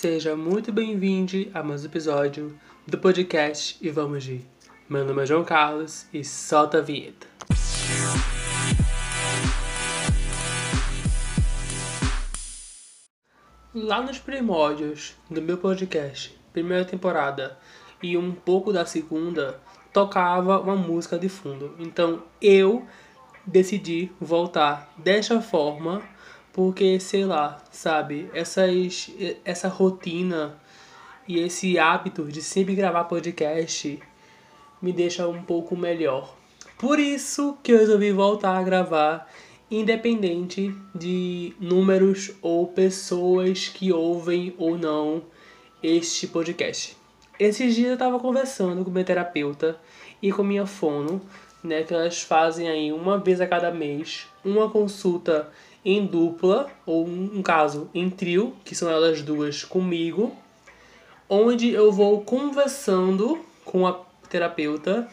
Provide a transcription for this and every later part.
Seja muito bem-vindo a mais um episódio do podcast E Vamos de. Meu nome é João Carlos e solta a vinheta. Lá nos primórdios do meu podcast, primeira temporada e um pouco da segunda, tocava uma música de fundo. Então eu decidi voltar desta forma porque, sei lá, sabe, essas, essa rotina e esse hábito de sempre gravar podcast me deixa um pouco melhor. Por isso que eu resolvi voltar a gravar, independente de números ou pessoas que ouvem ou não este podcast. Esses dias eu estava conversando com minha terapeuta e com minha fono, né, que elas fazem aí uma vez a cada mês uma consulta em dupla, ou um caso em trio, que são elas duas comigo, onde eu vou conversando com a terapeuta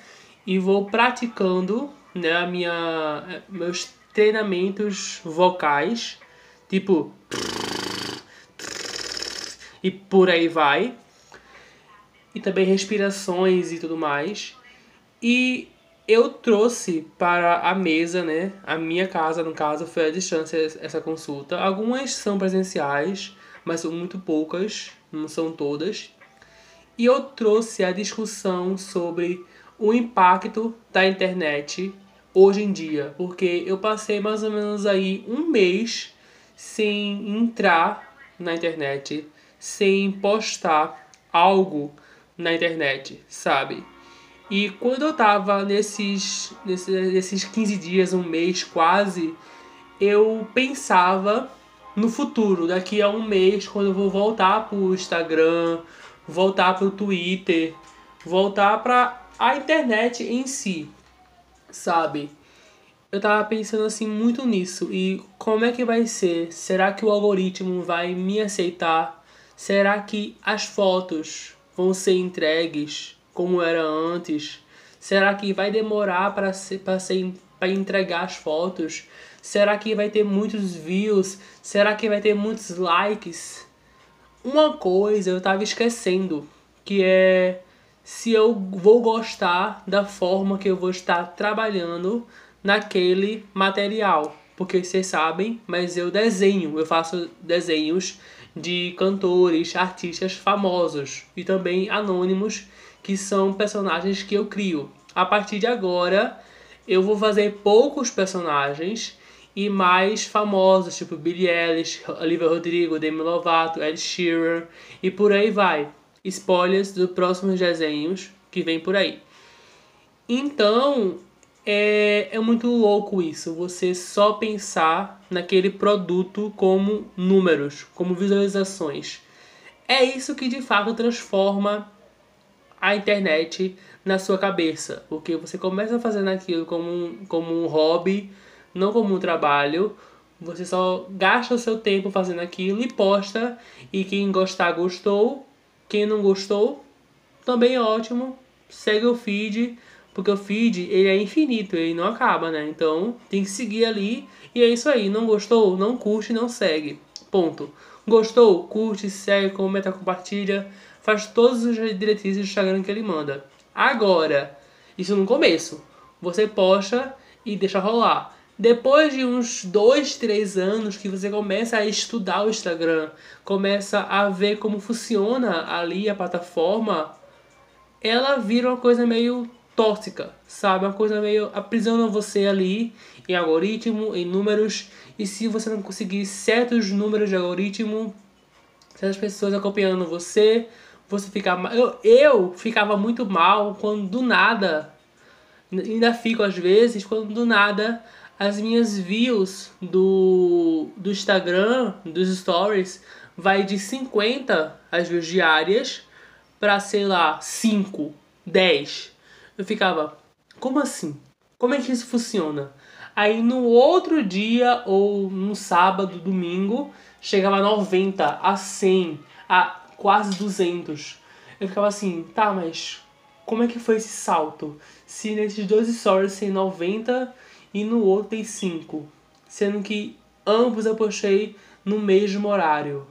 e vou praticando né, a minha, meus treinamentos vocais, tipo e por aí vai. E também respirações e tudo mais. E eu trouxe para a mesa, né? A minha casa, no caso, foi à distância essa consulta. Algumas são presenciais, mas são muito poucas, não são todas. E eu trouxe a discussão sobre o impacto da internet hoje em dia, porque eu passei mais ou menos aí um mês sem entrar na internet, sem postar algo na internet, sabe? E quando eu tava nesses, nesses, nesses 15 dias, um mês quase, eu pensava no futuro, daqui a um mês, quando eu vou voltar pro Instagram, voltar pro Twitter, voltar pra a internet em si, sabe? Eu tava pensando assim muito nisso e como é que vai ser? Será que o algoritmo vai me aceitar? Será que as fotos vão ser entregues? Como era antes? Será que vai demorar para ser, ser, entregar as fotos? Será que vai ter muitos views? Será que vai ter muitos likes? Uma coisa eu estava esquecendo, que é se eu vou gostar da forma que eu vou estar trabalhando naquele material. Porque vocês sabem, mas eu desenho, eu faço desenhos de cantores, artistas famosos e também anônimos que são personagens que eu crio. A partir de agora, eu vou fazer poucos personagens e mais famosos, tipo Billie Eilish, Olivia Rodrigo, Demi Lovato, Ed Sheeran e por aí vai. Spoilers dos próximos desenhos que vem por aí. Então, é, é muito louco isso, você só pensar naquele produto como números, como visualizações. É isso que de fato transforma a internet na sua cabeça. Porque você começa fazendo aquilo como um, como um hobby, não como um trabalho. Você só gasta o seu tempo fazendo aquilo e posta. E quem gostar, gostou. Quem não gostou, também é ótimo. Segue o feed. Porque o feed ele é infinito, ele não acaba, né? Então tem que seguir ali. E é isso aí. Não gostou? Não curte, não segue. Ponto. Gostou? Curte, segue, comenta, compartilha faz todas as diretrizes do Instagram que ele manda. Agora, isso no começo, você posta e deixa rolar. Depois de uns dois, três anos que você começa a estudar o Instagram, começa a ver como funciona ali a plataforma, ela vira uma coisa meio tóxica, sabe? Uma coisa meio aprisiona você ali em algoritmo, em números, e se você não conseguir certos números de algoritmo, certas pessoas acompanhando você, você ficar eu, eu ficava muito mal quando do nada ainda fico às vezes quando do nada as minhas views do, do Instagram, dos stories, vai de 50 as views diárias para sei lá, 5, 10. Eu ficava, como assim? Como é que isso funciona? Aí no outro dia ou no sábado, domingo, chegava a 90, a 100, a quase 200. Eu ficava assim, tá, mas como é que foi esse salto? Se nesses dois stories tem 90 e no outro tem 5, sendo que ambos eu postei no mesmo horário.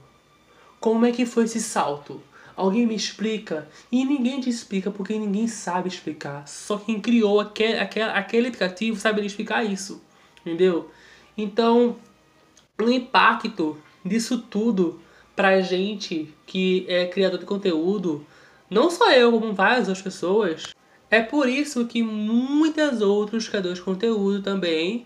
Como é que foi esse salto? Alguém me explica? E ninguém te explica porque ninguém sabe explicar. Só quem criou aquele, aquele, aquele aplicativo sabe explicar isso. Entendeu? Então, o impacto disso tudo pra gente que é criador de conteúdo, não só eu, como várias outras pessoas, é por isso que muitos outros criadores de conteúdo também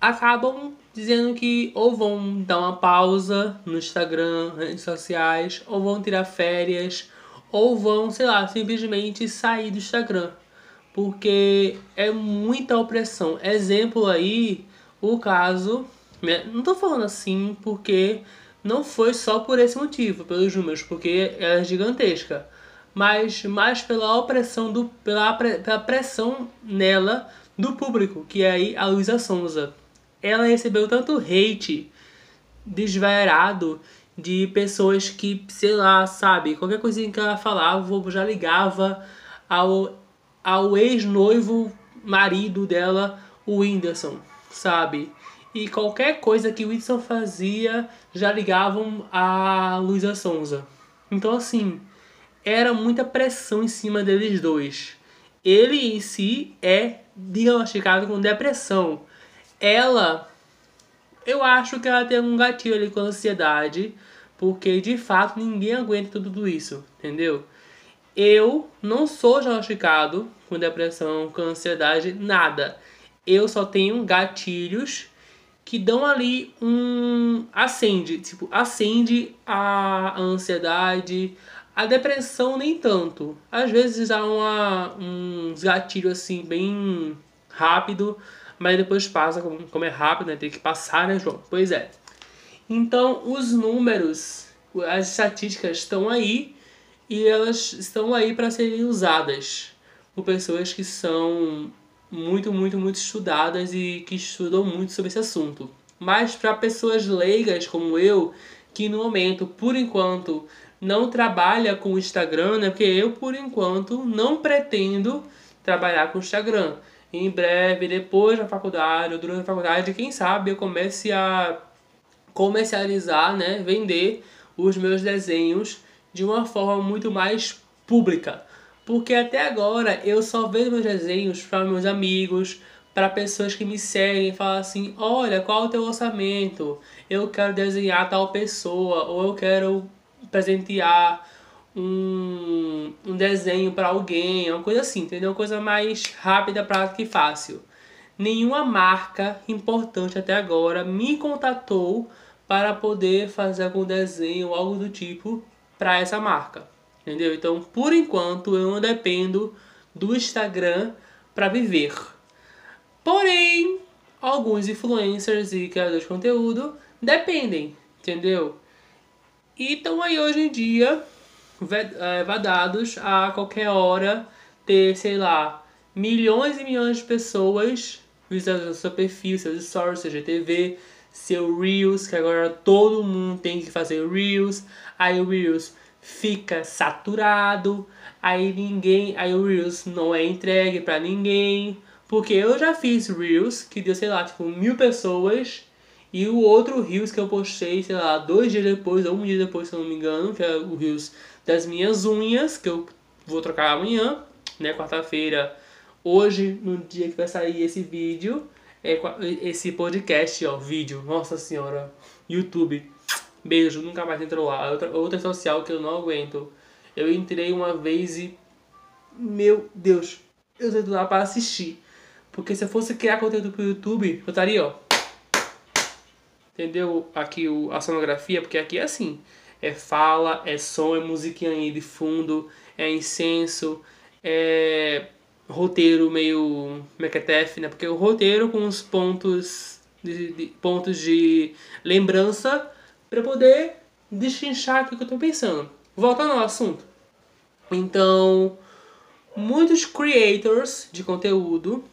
acabam dizendo que ou vão dar uma pausa no Instagram, redes sociais, ou vão tirar férias, ou vão, sei lá, simplesmente sair do Instagram. Porque é muita opressão. Exemplo aí, o caso. Né, não tô falando assim porque não foi só por esse motivo, pelos números, porque é gigantesca. Mas mais pela opressão do. pela, pela pressão nela do público, que é aí a Luísa Sonza ela recebeu tanto hate desvairado de pessoas que, sei lá, sabe, qualquer coisinha que ela falava, já ligava ao, ao ex-noivo marido dela, o Whindersson, sabe? E qualquer coisa que o Whindersson fazia, já ligavam a Luísa Sonza. Então, assim, era muita pressão em cima deles dois. Ele em si é diagnosticado com depressão ela, eu acho que ela tem um gatilho ali com ansiedade, porque de fato ninguém aguenta tudo isso, entendeu? Eu não sou diagnosticado com depressão, com ansiedade, nada. Eu só tenho gatilhos que dão ali um acende, tipo, acende a ansiedade, a depressão nem tanto. Às vezes dá uma, uns gatilhos assim bem rápido, mas depois passa, como, como é rápido, né? Tem que passar, né, João? Pois é. Então, os números, as estatísticas estão aí e elas estão aí para serem usadas por pessoas que são muito, muito, muito estudadas e que estudam muito sobre esse assunto. Mas para pessoas leigas como eu, que no momento, por enquanto, não trabalha com o Instagram, né? Porque eu, por enquanto, não pretendo trabalhar com o Instagram em breve, depois da faculdade ou durante a faculdade, quem sabe eu comece a comercializar, né, vender os meus desenhos de uma forma muito mais pública. Porque até agora eu só vendo meus desenhos para meus amigos, para pessoas que me seguem, falam assim: "Olha, qual é o teu orçamento? Eu quero desenhar tal pessoa ou eu quero presentear um, um desenho para alguém, uma coisa assim, entendeu? Uma coisa mais rápida, prática e fácil. Nenhuma marca importante até agora me contatou para poder fazer algum desenho algo do tipo para essa marca, entendeu? Então, por enquanto, eu não dependo do Instagram para viver. Porém, alguns influencers e criadores de conteúdo dependem, entendeu? E estão aí hoje em dia é, vedados a qualquer hora ter, sei lá, milhões e milhões de pessoas visitando seu perfil, seus stories, seu GTV, seu Reels, que agora todo mundo tem que fazer Reels, aí o Reels fica saturado, aí ninguém, aí o Reels não é entregue para ninguém, porque eu já fiz Reels que deu, sei lá, tipo mil pessoas, e o outro Reels que eu postei, sei lá, dois dias depois, ou um dia depois, se eu não me engano, que é o Reels das minhas unhas, que eu vou trocar amanhã, né, quarta-feira, hoje, no dia que vai sair esse vídeo, é, esse podcast, ó, vídeo, nossa senhora, YouTube, beijo, nunca mais entrou lá, outra, outra social que eu não aguento, eu entrei uma vez e, meu Deus, eu entrei lá para assistir, porque se eu fosse criar conteúdo pro YouTube, eu estaria, ó, entendeu aqui o, a sonografia, porque aqui é assim, é fala, é som, é musiquinha aí de fundo, é incenso, é roteiro meio mequetefe, né? Porque o roteiro com os pontos de, de pontos de lembrança para poder destrinchar o que eu tô pensando. Voltando ao assunto. Então, muitos creators de conteúdo,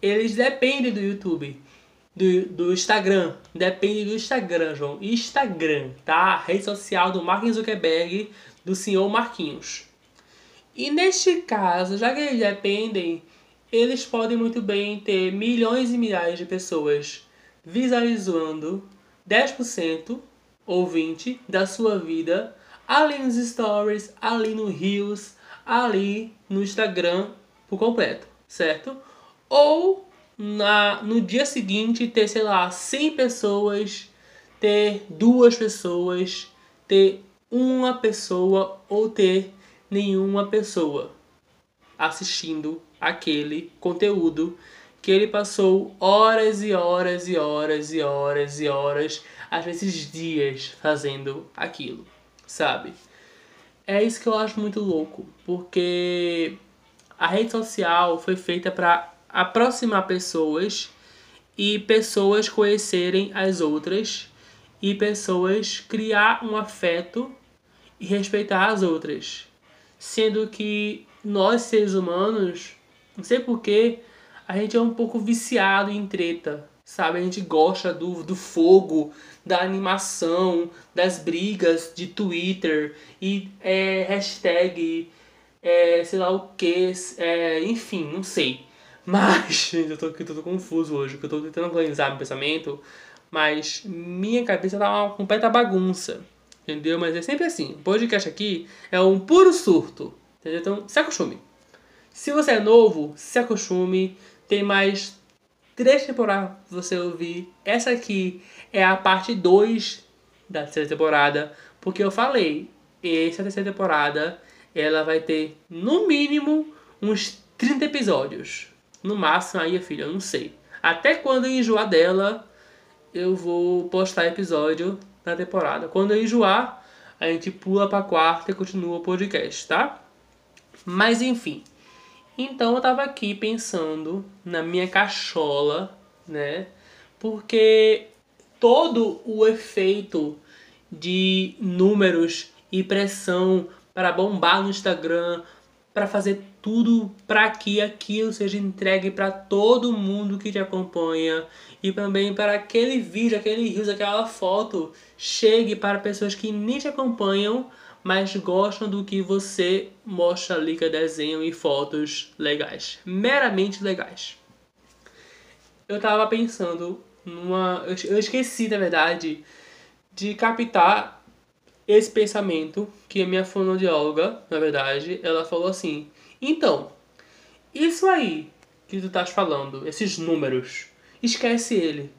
eles dependem do YouTube do, do Instagram. Depende do Instagram, João. Instagram, tá? rede social do Mark Zuckerberg, do senhor Marquinhos. E neste caso, já que eles dependem, eles podem muito bem ter milhões e milhares de pessoas visualizando 10% ouvinte da sua vida ali nos stories, ali no Reels, ali no Instagram por completo, certo? Ou na, no dia seguinte ter, sei lá, 100 pessoas, ter duas pessoas, ter uma pessoa ou ter nenhuma pessoa assistindo aquele conteúdo que ele passou horas e horas e horas e horas e horas, às vezes dias fazendo aquilo, sabe? É isso que eu acho muito louco, porque a rede social foi feita para aproximar pessoas e pessoas conhecerem as outras e pessoas criar um afeto e respeitar as outras. Sendo que nós seres humanos, não sei porquê, a gente é um pouco viciado em treta, sabe? A gente gosta do, do fogo, da animação, das brigas de Twitter e é, hashtag, é, sei lá o que, é, enfim, não sei. Mas, gente, eu tô aqui todo confuso hoje, porque eu tô tentando organizar meu pensamento, mas minha cabeça tá uma completa bagunça, entendeu? Mas é sempre assim, podcast aqui é um puro surto, entendeu? Então, se acostume. Se você é novo, se acostume, tem mais três temporadas pra você ouvir. Essa aqui é a parte 2 da terceira temporada, porque eu falei, essa terceira temporada ela vai ter no mínimo uns 30 episódios. No máximo aí, filha, eu não sei. Até quando eu enjoar dela, eu vou postar episódio na temporada. Quando eu enjoar, a gente pula pra quarta e continua o podcast, tá? Mas enfim. Então eu tava aqui pensando na minha cachola, né? Porque todo o efeito de números e pressão para bombar no Instagram, para fazer tudo para que aquilo seja entregue para todo mundo que te acompanha e também para aquele vídeo, aquele rios, aquela foto chegue para pessoas que nem te acompanham, mas gostam do que você mostra ali que é desenho e fotos legais, meramente legais. Eu tava pensando numa, eu esqueci na verdade de captar esse pensamento que a minha fonoaudióloga, na verdade, ela falou assim: "Então, isso aí que tu estás falando, esses números, esquece ele.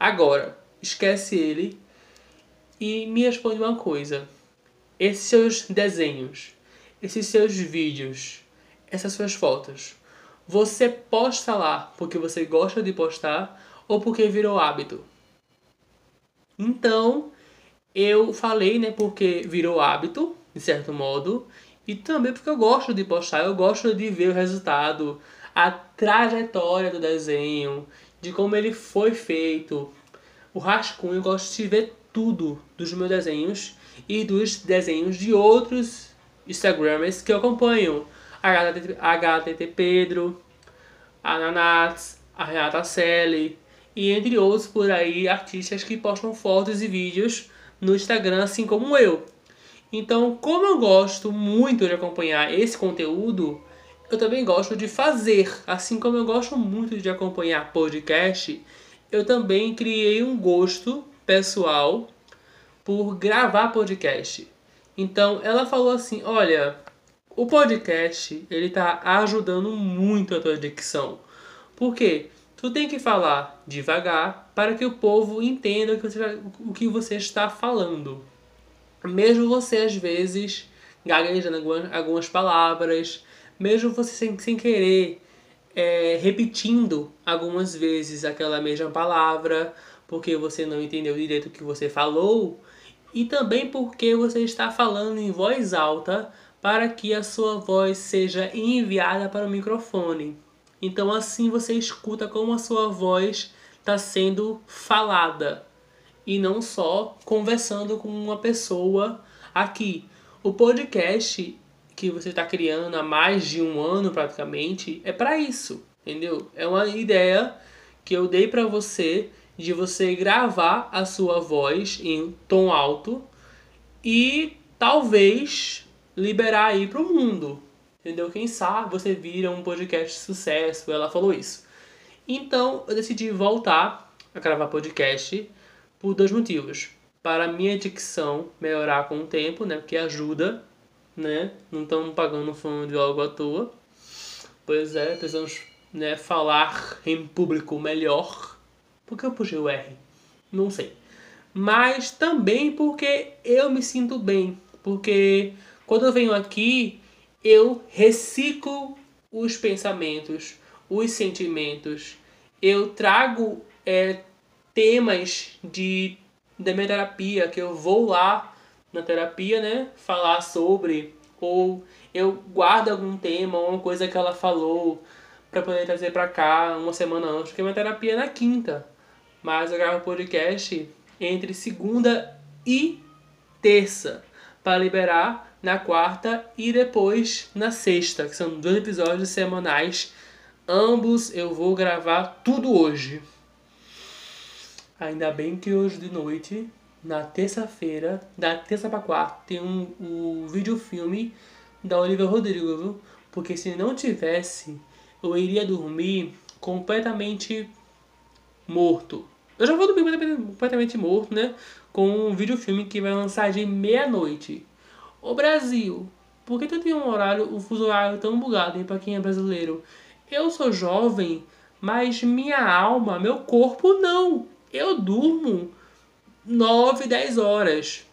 Agora, esquece ele e me responde uma coisa. Esses seus desenhos, esses seus vídeos, essas suas fotos, você posta lá porque você gosta de postar ou porque virou hábito? Então, eu falei, né, porque virou hábito, de certo modo, e também porque eu gosto de postar, eu gosto de ver o resultado, a trajetória do desenho, de como ele foi feito. O rascunho, eu gosto de ver tudo dos meus desenhos e dos desenhos de outros Instagramers que eu acompanho. A HTT Pedro, a Nanats, a Renata Selle e entre outros por aí artistas que postam fotos e vídeos no Instagram, assim como eu. Então, como eu gosto muito de acompanhar esse conteúdo, eu também gosto de fazer. Assim como eu gosto muito de acompanhar podcast, eu também criei um gosto pessoal por gravar podcast. Então, ela falou assim: "Olha, o podcast, ele tá ajudando muito a tua dicção. Por quê? Tu tem que falar devagar para que o povo entenda o que você, o que você está falando. Mesmo você às vezes gaguejando algumas, algumas palavras, mesmo você sem, sem querer é, repetindo algumas vezes aquela mesma palavra, porque você não entendeu direito o que você falou, e também porque você está falando em voz alta para que a sua voz seja enviada para o microfone. Então assim você escuta como a sua voz está sendo falada e não só conversando com uma pessoa aqui. O podcast que você está criando há mais de um ano praticamente é para isso, entendeu? É uma ideia que eu dei para você de você gravar a sua voz em tom alto e talvez liberar aí para o mundo, entendeu? Quem sabe você vira um podcast de sucesso. Ela falou isso. Então eu decidi voltar a gravar podcast por dois motivos. para minha dicção melhorar com o tempo, né? Porque ajuda, né? Não estamos pagando fundo de algo à toa. Pois é, precisamos né, falar em público melhor. Por que eu puxei o R? Não sei. Mas também porque eu me sinto bem. Porque quando eu venho aqui, eu reciclo os pensamentos, os sentimentos. Eu trago é, temas de da minha terapia, que eu vou lá na terapia, né, falar sobre, ou eu guardo algum tema, uma coisa que ela falou, para poder trazer para cá uma semana antes, porque minha terapia é na quinta. Mas eu gravo podcast entre segunda e terça, para liberar na quarta e depois na sexta, que são dois episódios semanais. Ambos eu vou gravar tudo hoje. Ainda bem que hoje de noite, na terça-feira, da terça para quarta, tem um, um videofilme da Olivia Rodrigo, viu? Porque se não tivesse, eu iria dormir completamente morto. Eu já vou dormir completamente morto, né? Com um videofilme que vai lançar de meia-noite. O Brasil, por que tu tem um horário, um fuso horário tão bugado para quem é brasileiro? Eu sou jovem, mas minha alma, meu corpo não eu durmo 9, 10 horas.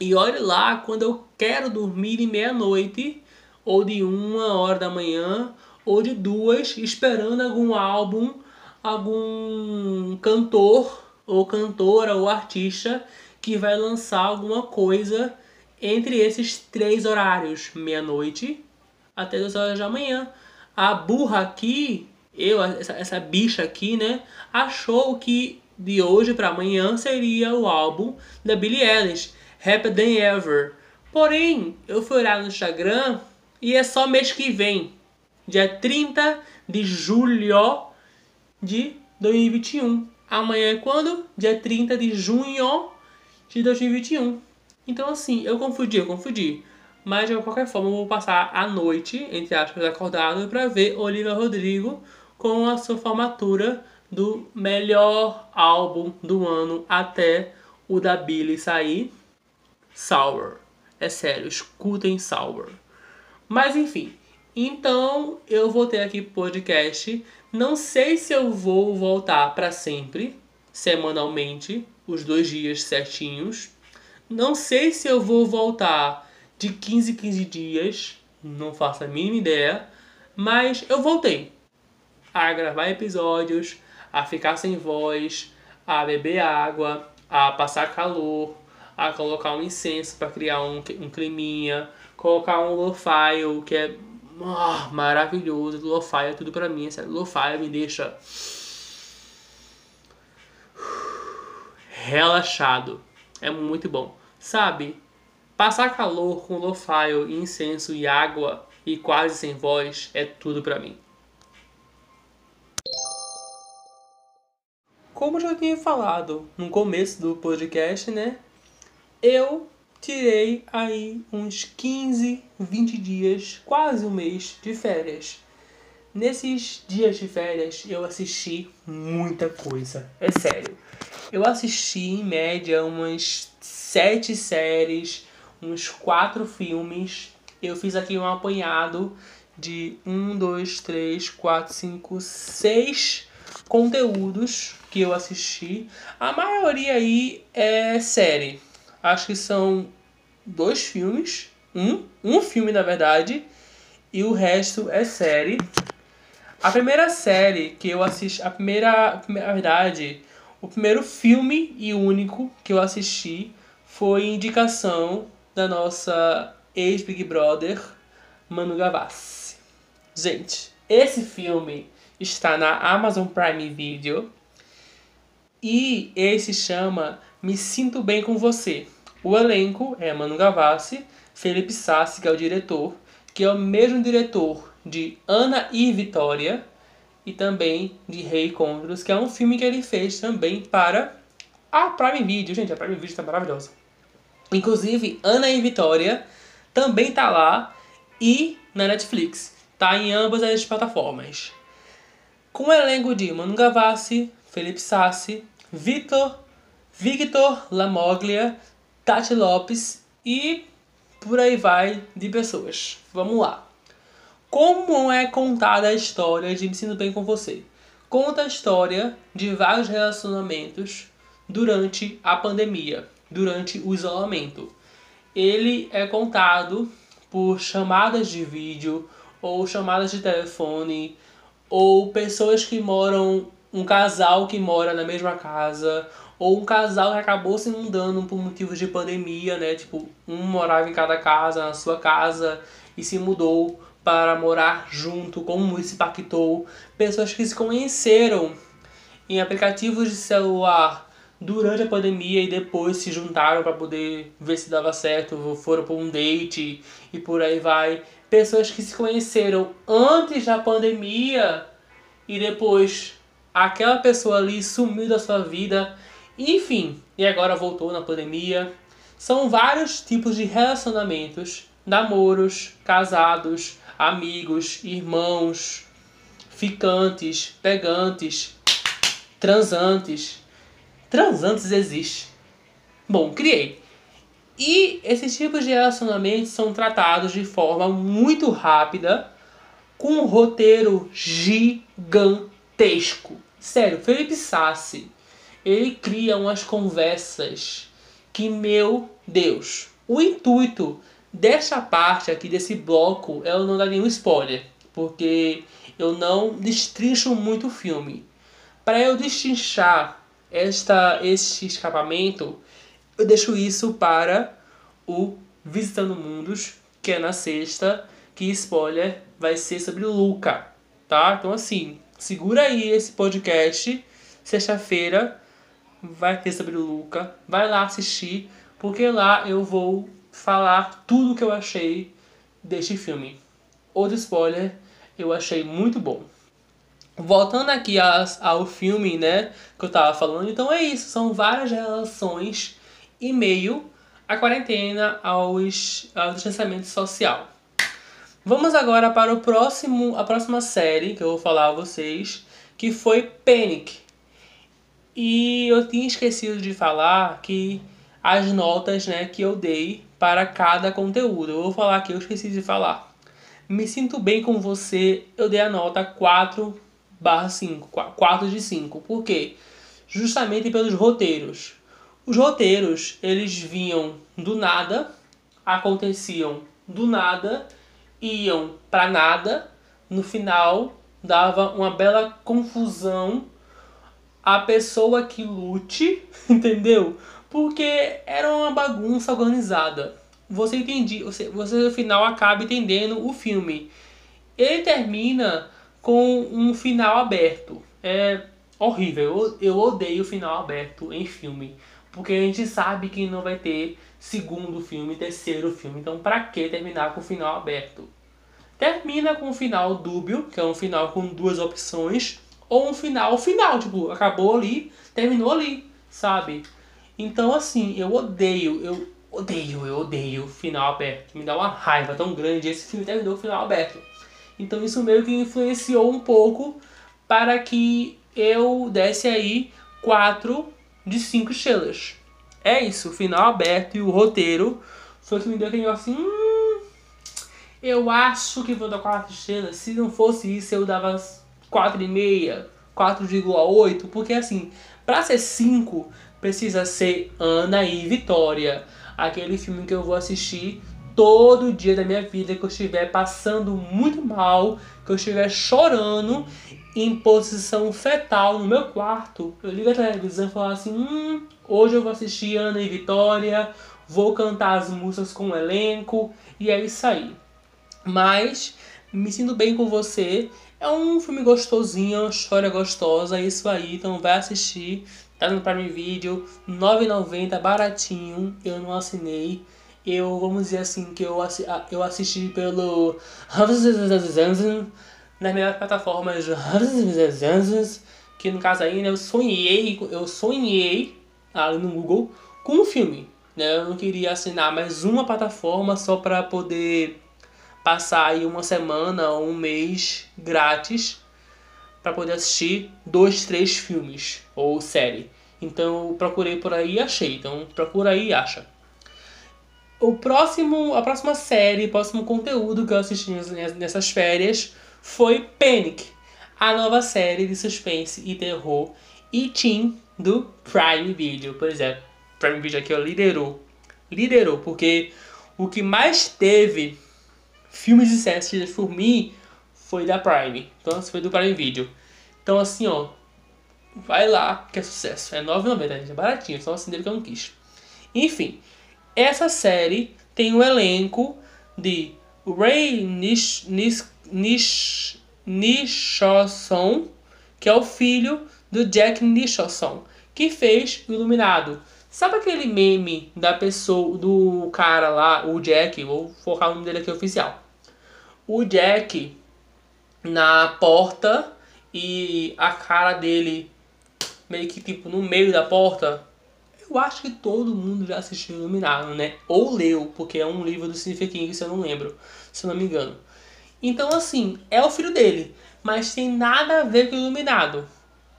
E olhe lá, quando eu quero dormir de meia-noite, ou de uma hora da manhã, ou de duas, esperando algum álbum, algum cantor, ou cantora, ou artista que vai lançar alguma coisa entre esses três horários, meia-noite até duas horas da manhã. A burra aqui, eu, essa, essa bicha aqui, né, achou que de hoje para amanhã seria o álbum da Billie Eilish, Happier Than Ever. Porém, eu fui olhar no Instagram e é só mês que vem, dia 30 de julho de 2021. Amanhã é quando? Dia 30 de junho de 2021. Então assim, eu confundi, eu confundi. Mas de qualquer forma eu vou passar a noite, entre aspas, acordado para ver Olivia Rodrigo com a sua formatura do melhor álbum do ano até o da Billy sair, Sour. É sério, escutem Sour. Mas enfim, então eu vou ter aqui podcast. Não sei se eu vou voltar para sempre, semanalmente, os dois dias certinhos. Não sei se eu vou voltar de 15 em 15 dias, não faço a mínima ideia, mas eu voltei a gravar episódios, a ficar sem voz, a beber água, a passar calor, a colocar um incenso para criar um, um climinha, colocar um lo-fi que é oh, maravilhoso. Lo-fi é tudo para mim, sério. Lo-fi me deixa relaxado. É muito bom. Sabe? Passar calor com lo-fi, incenso e água e quase sem voz é tudo para mim. como já tinha falado no começo do podcast, né? Eu tirei aí uns 15, 20 dias, quase um mês de férias. Nesses dias de férias eu assisti muita coisa, é sério. Eu assisti em média umas sete séries, uns quatro filmes. Eu fiz aqui um apanhado de um, dois, três, quatro, cinco, seis conteúdos que eu assisti. A maioria aí é série. Acho que são dois filmes. Um, um filme na verdade. E o resto é série. A primeira série que eu assisti. A primeira. Na verdade, o primeiro filme e único que eu assisti foi indicação da nossa ex-Big Brother, Manu Gavassi. Gente, esse filme está na Amazon Prime Video e esse chama Me Sinto Bem com Você. O elenco é Manu Gavassi, Felipe Sassi, que é o diretor, que é o mesmo diretor de Ana e Vitória e também de Rei Condros, que é um filme que ele fez também para a Prime Video. Gente, a Prime Video está maravilhosa. Inclusive, Ana e Vitória também está lá e na Netflix. Tá em ambas as plataformas. Com o elenco de Manu Gavassi, Felipe Sassi, Vitor Victor Lamoglia, Tati Lopes e por aí vai de pessoas. Vamos lá. Como é contada a história de Me Sinto Bem Com Você? Conta a história de vários relacionamentos durante a pandemia, durante o isolamento. Ele é contado por chamadas de vídeo ou chamadas de telefone ou pessoas que moram um casal que mora na mesma casa ou um casal que acabou se mudando por motivos de pandemia, né? Tipo, um morava em cada casa, na sua casa e se mudou para morar junto, como isso pactou. Pessoas que se conheceram em aplicativos de celular durante a pandemia e depois se juntaram para poder ver se dava certo, foram para um date e por aí vai. Pessoas que se conheceram antes da pandemia e depois aquela pessoa ali sumiu da sua vida, enfim, e agora voltou na pandemia. São vários tipos de relacionamentos, namoros, casados, amigos, irmãos, ficantes, pegantes, transantes transantes existe. Bom, criei. E esses tipos de relacionamentos são tratados de forma muito rápida, com um roteiro gigantesco. Sério, Felipe Sassi, ele cria umas conversas que, meu Deus, o intuito dessa parte aqui, desse bloco, eu não dar nenhum spoiler, porque eu não destrincho muito o filme. Para eu destrinchar esta, este escapamento, eu deixo isso para o Visitando Mundos, que é na sexta, que spoiler vai ser sobre Luca, tá? Então assim, segura aí esse podcast, sexta-feira vai ter sobre Luca, vai lá assistir, porque lá eu vou falar tudo que eu achei deste filme. Outro spoiler, eu achei muito bom. Voltando aqui ao filme, né, que eu tava falando, então é isso, são várias relações e meio a quarentena aos, ao distanciamento social. Vamos agora para o próximo, a próxima série que eu vou falar a vocês, que foi Panic. E eu tinha esquecido de falar que as notas, né, que eu dei para cada conteúdo. Eu vou falar aqui, eu esqueci de falar. Me sinto bem com você, eu dei a nota 4 barra 5, 4 de 5. Por quê? Justamente pelos roteiros. Os roteiros, eles vinham do nada, aconteciam do nada, iam para nada, no final dava uma bela confusão a pessoa que lute, entendeu? Porque era uma bagunça organizada. Você entende, você, você no final acaba entendendo o filme. Ele termina com um final aberto. É horrível. Eu, eu odeio final aberto em filme. Porque a gente sabe que não vai ter segundo filme, terceiro filme. Então, pra que terminar com o final aberto? Termina com um final dúbio, que é um final com duas opções, ou um final final, tipo, acabou ali, terminou ali, sabe? Então, assim, eu odeio, eu odeio, eu odeio final aberto. Me dá uma raiva tão grande. Esse filme terminou o final aberto. Então isso meio que influenciou um pouco para que eu desse aí 4 de 5 estrelas. É isso, o final aberto e o roteiro foi que me deu aquele assim. Hum, eu acho que vou dar 4 estrelas. Se não fosse isso, eu dava 4,5, 4,8. Porque assim, para ser 5, precisa ser Ana e Vitória. Aquele filme que eu vou assistir todo dia da minha vida que eu estiver passando muito mal, que eu estiver chorando em posição fetal no meu quarto, eu ligo a televisão e falo assim: hum, hoje eu vou assistir Ana e Vitória, vou cantar as músicas com o elenco, e é isso aí. Mas, me sinto bem com você. É um filme gostosinho, uma história gostosa, é isso aí, então vai assistir. Tá no Prime Video, R$ 9,90, baratinho, eu não assinei eu, vamos dizer assim, que eu, assi eu assisti pelo nas minhas plataformas que no caso aí, né, eu sonhei, eu sonhei ali no Google com um filme, né? Eu não queria assinar mais uma plataforma só para poder passar aí uma semana ou um mês grátis para poder assistir dois, três filmes ou série. Então eu procurei por aí e achei. Então procura aí e acha. O próximo, a próxima série, o próximo conteúdo que eu assisti nessas férias foi Panic, a nova série de suspense e terror e teen do Prime Video. Por exemplo, Prime Video aqui ó, liderou. Liderou, porque o que mais teve filmes e séries por mim foi da Prime. Então, foi do Prime Video. Então, assim, ó, vai lá que é sucesso. É R$ 9,90, é baratinho, só assim dele que eu não quis. Enfim, essa série tem um elenco de Ray Nish, Nicholson, que é o filho do Jack Nicholson, que fez o Iluminado. Sabe aquele meme da pessoa, do cara lá, o Jack, vou focar o nome dele aqui oficial. O Jack na porta e a cara dele meio que tipo no meio da porta eu acho que todo mundo já assistiu Iluminado, né? Ou leu, porque é um livro do Stephen King, se eu não lembro, se eu não me engano. Então, assim, é o filho dele, mas tem nada a ver com Iluminado.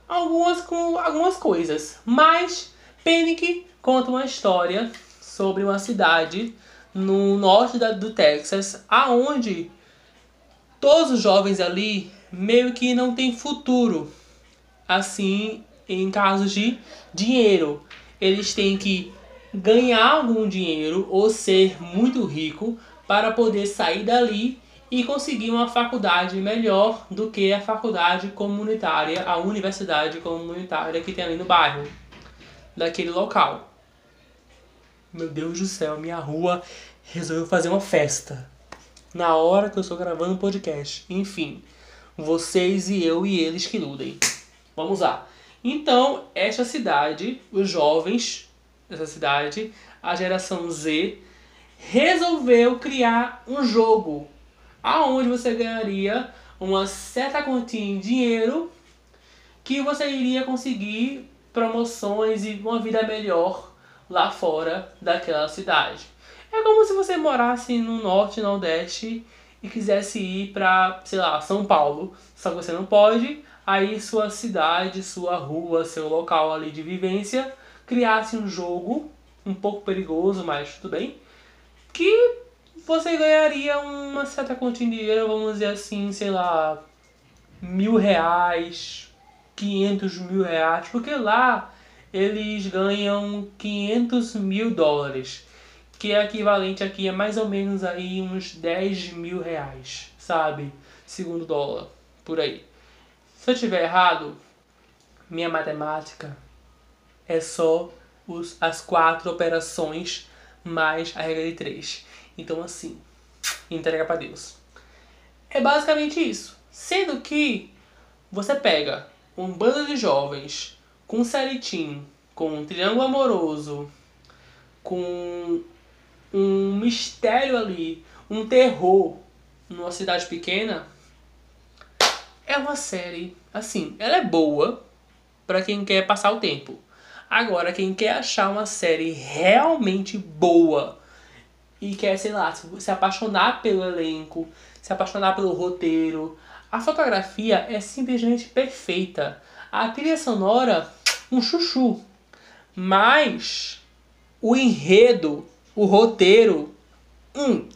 Algumas com algumas coisas, mas Panic conta uma história sobre uma cidade no norte da, do Texas, aonde todos os jovens ali meio que não tem futuro. Assim, em casos de dinheiro eles têm que ganhar algum dinheiro ou ser muito rico para poder sair dali e conseguir uma faculdade melhor do que a faculdade comunitária, a universidade comunitária que tem ali no bairro, daquele local. Meu Deus do céu, minha rua resolveu fazer uma festa. Na hora que eu estou gravando um podcast. Enfim, vocês e eu e eles que ludem. Vamos lá. Então, esta cidade, os jovens dessa cidade, a geração Z, resolveu criar um jogo aonde você ganharia uma certa quantia em dinheiro que você iria conseguir promoções e uma vida melhor lá fora daquela cidade. É como se você morasse no norte, nordeste e quisesse ir para, sei lá, São Paulo, só que você não pode, aí sua cidade, sua rua, seu local ali de vivência criasse um jogo um pouco perigoso, mas tudo bem, que você ganharia uma certa quantia de dinheiro, vamos dizer assim, sei lá, mil reais, quinhentos mil reais, porque lá eles ganham 500 mil dólares, que é equivalente aqui a mais ou menos aí uns 10 mil reais, sabe? Segundo dólar, por aí. Se eu tiver errado, minha matemática é só os, as quatro operações mais a regra de três. Então, assim, entrega para Deus. É basicamente isso. Sendo que você pega um bando de jovens com um seritim, com um triângulo amoroso, com um mistério ali, um terror numa cidade pequena, é uma série, assim, ela é boa para quem quer passar o tempo. Agora, quem quer achar uma série realmente boa e quer, sei lá, se apaixonar pelo elenco, se apaixonar pelo roteiro, a fotografia é simplesmente perfeita. A trilha sonora, um chuchu. Mas o enredo, o roteiro, hum,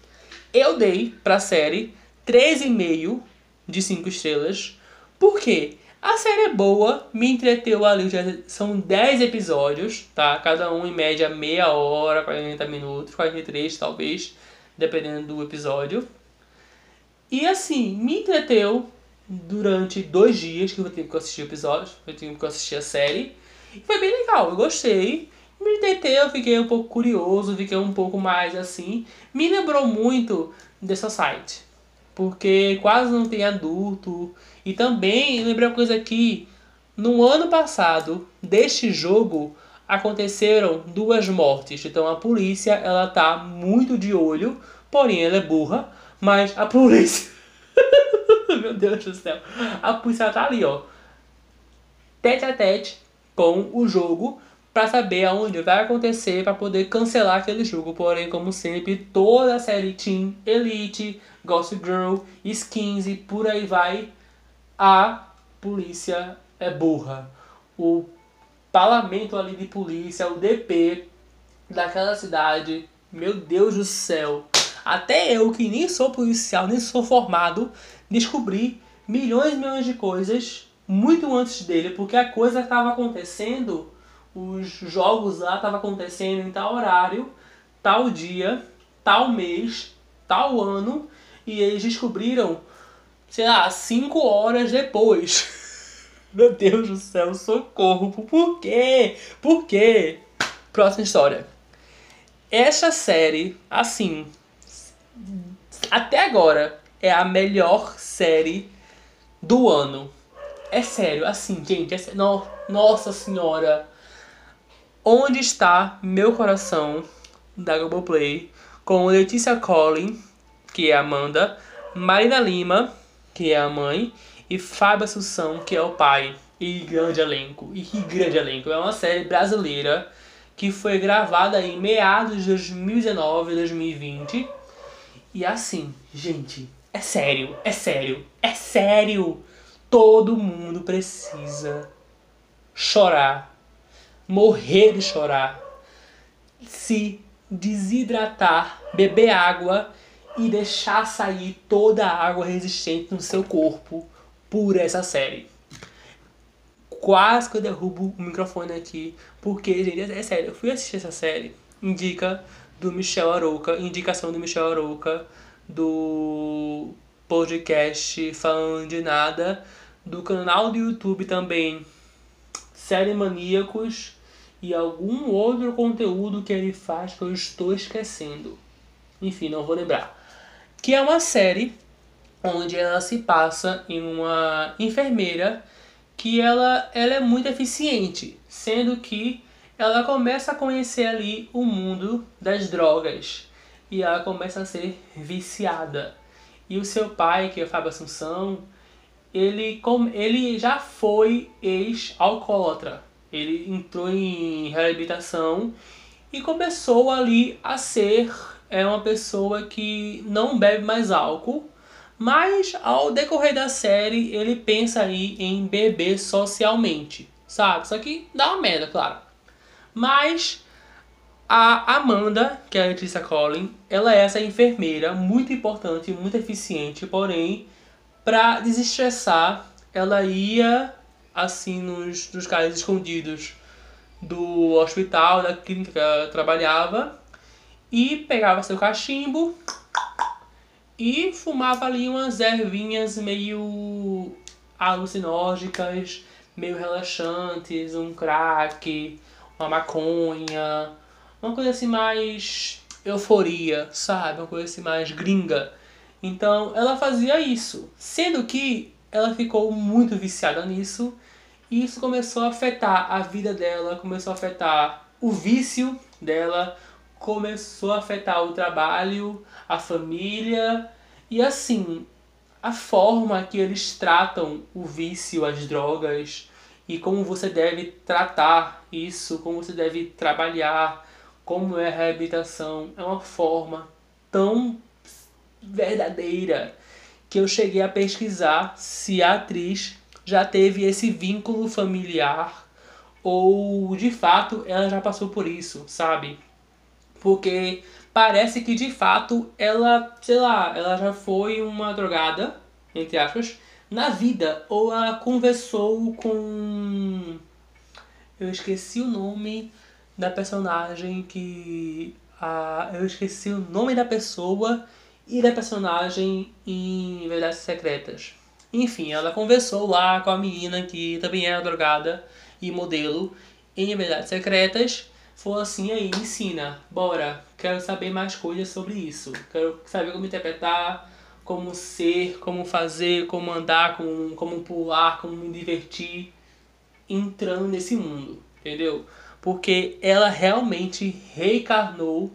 eu dei pra série 3,5 de 5 estrelas. Por quê? A série é boa, me entreteu ali, já são 10 episódios, tá? Cada um em média meia hora, 40 minutos, 43 talvez, dependendo do episódio. E assim, me entreteu durante dois dias que eu tive que assistir o episódio, eu tive que assistir a série. E foi bem legal, eu gostei. Me entreteu, fiquei um pouco curioso, fiquei um pouco mais assim. Me lembrou muito dessa site porque quase não tem adulto. E também lembrei uma coisa aqui, no ano passado deste jogo aconteceram duas mortes. Então a polícia ela tá muito de olho, porém ela é burra, mas a polícia Meu Deus do céu. A polícia tá ali, ó. Tete a tete com o jogo para saber aonde vai acontecer para poder cancelar aquele jogo. Porém, como sempre, toda a série Team Elite, Gossip Girl, Skins e por aí vai, a polícia é burra. O parlamento ali de polícia, o DP daquela cidade. Meu Deus do céu. Até eu, que nem sou policial, nem sou formado, descobri milhões e milhões de coisas muito antes dele, porque a coisa estava acontecendo, os jogos lá estavam acontecendo em tal horário, tal dia, tal mês, tal ano, e eles descobriram, sei lá, cinco horas depois. Meu Deus do céu, socorro, por quê? Por quê? Próxima história. Essa série, assim, até agora, é a melhor série do ano. É sério, assim, gente, é sério. No, nossa senhora. Onde está meu coração da Globoplay com Letícia Collin, que é a Amanda, Marina Lima, que é a mãe, e Fábio Assunção, que é o pai. E grande elenco. E que grande elenco. É uma série brasileira que foi gravada em meados de 2019 2020. E assim, gente, é sério, é sério, é sério. Todo mundo precisa chorar, morrer de chorar, se desidratar, beber água e deixar sair toda a água resistente no seu corpo por essa série. Quase que eu derrubo o microfone aqui, porque, gente, é sério, eu fui assistir essa série, indica do Michel Arouca, indicação do Michel Arouca, do podcast Falando de Nada, do canal do YouTube também, Série Maníacos e algum outro conteúdo que ele faz que eu estou esquecendo. Enfim, não vou lembrar. Que é uma série onde ela se passa em uma enfermeira que ela, ela é muito eficiente, sendo que ela começa a conhecer ali o mundo das drogas e ela começa a ser viciada. E o seu pai, que é o Fábio Assunção, ele, ele já foi ex-alcoólatra. Ele entrou em reabilitação e começou ali a ser é uma pessoa que não bebe mais álcool, mas ao decorrer da série ele pensa aí em beber socialmente, sabe? Só que dá uma merda, claro. Mas a Amanda, que é a Letícia Collin, ela é essa enfermeira muito importante, muito eficiente, porém, para desestressar, ela ia assim nos, nos casos escondidos do hospital, da clínica que ela trabalhava, e pegava seu cachimbo e fumava ali umas ervinhas meio alucinógicas, meio relaxantes, um crack, uma maconha, uma coisa assim mais euforia, sabe? Uma coisa assim mais gringa. Então ela fazia isso, sendo que ela ficou muito viciada nisso e isso começou a afetar a vida dela, começou a afetar o vício dela, começou a afetar o trabalho, a família e assim a forma que eles tratam o vício, as drogas e como você deve tratar isso, como você deve trabalhar como é a reabilitação, é uma forma tão verdadeira que eu cheguei a pesquisar se a atriz já teve esse vínculo familiar ou de fato ela já passou por isso, sabe? Porque parece que de fato ela, sei lá, ela já foi uma drogada, entre aspas, na vida, ou ela conversou com. Eu esqueci o nome da personagem que. A, eu esqueci o nome da pessoa e da personagem em Verdades Secretas. Enfim, ela conversou lá com a menina que também era drogada e modelo em Verdades Secretas. Falou assim, aí, ensina, bora, quero saber mais coisas sobre isso. Quero saber como interpretar, como ser, como fazer, como andar, como, como pular, como me divertir entrando nesse mundo, entendeu? porque ela realmente reencarnou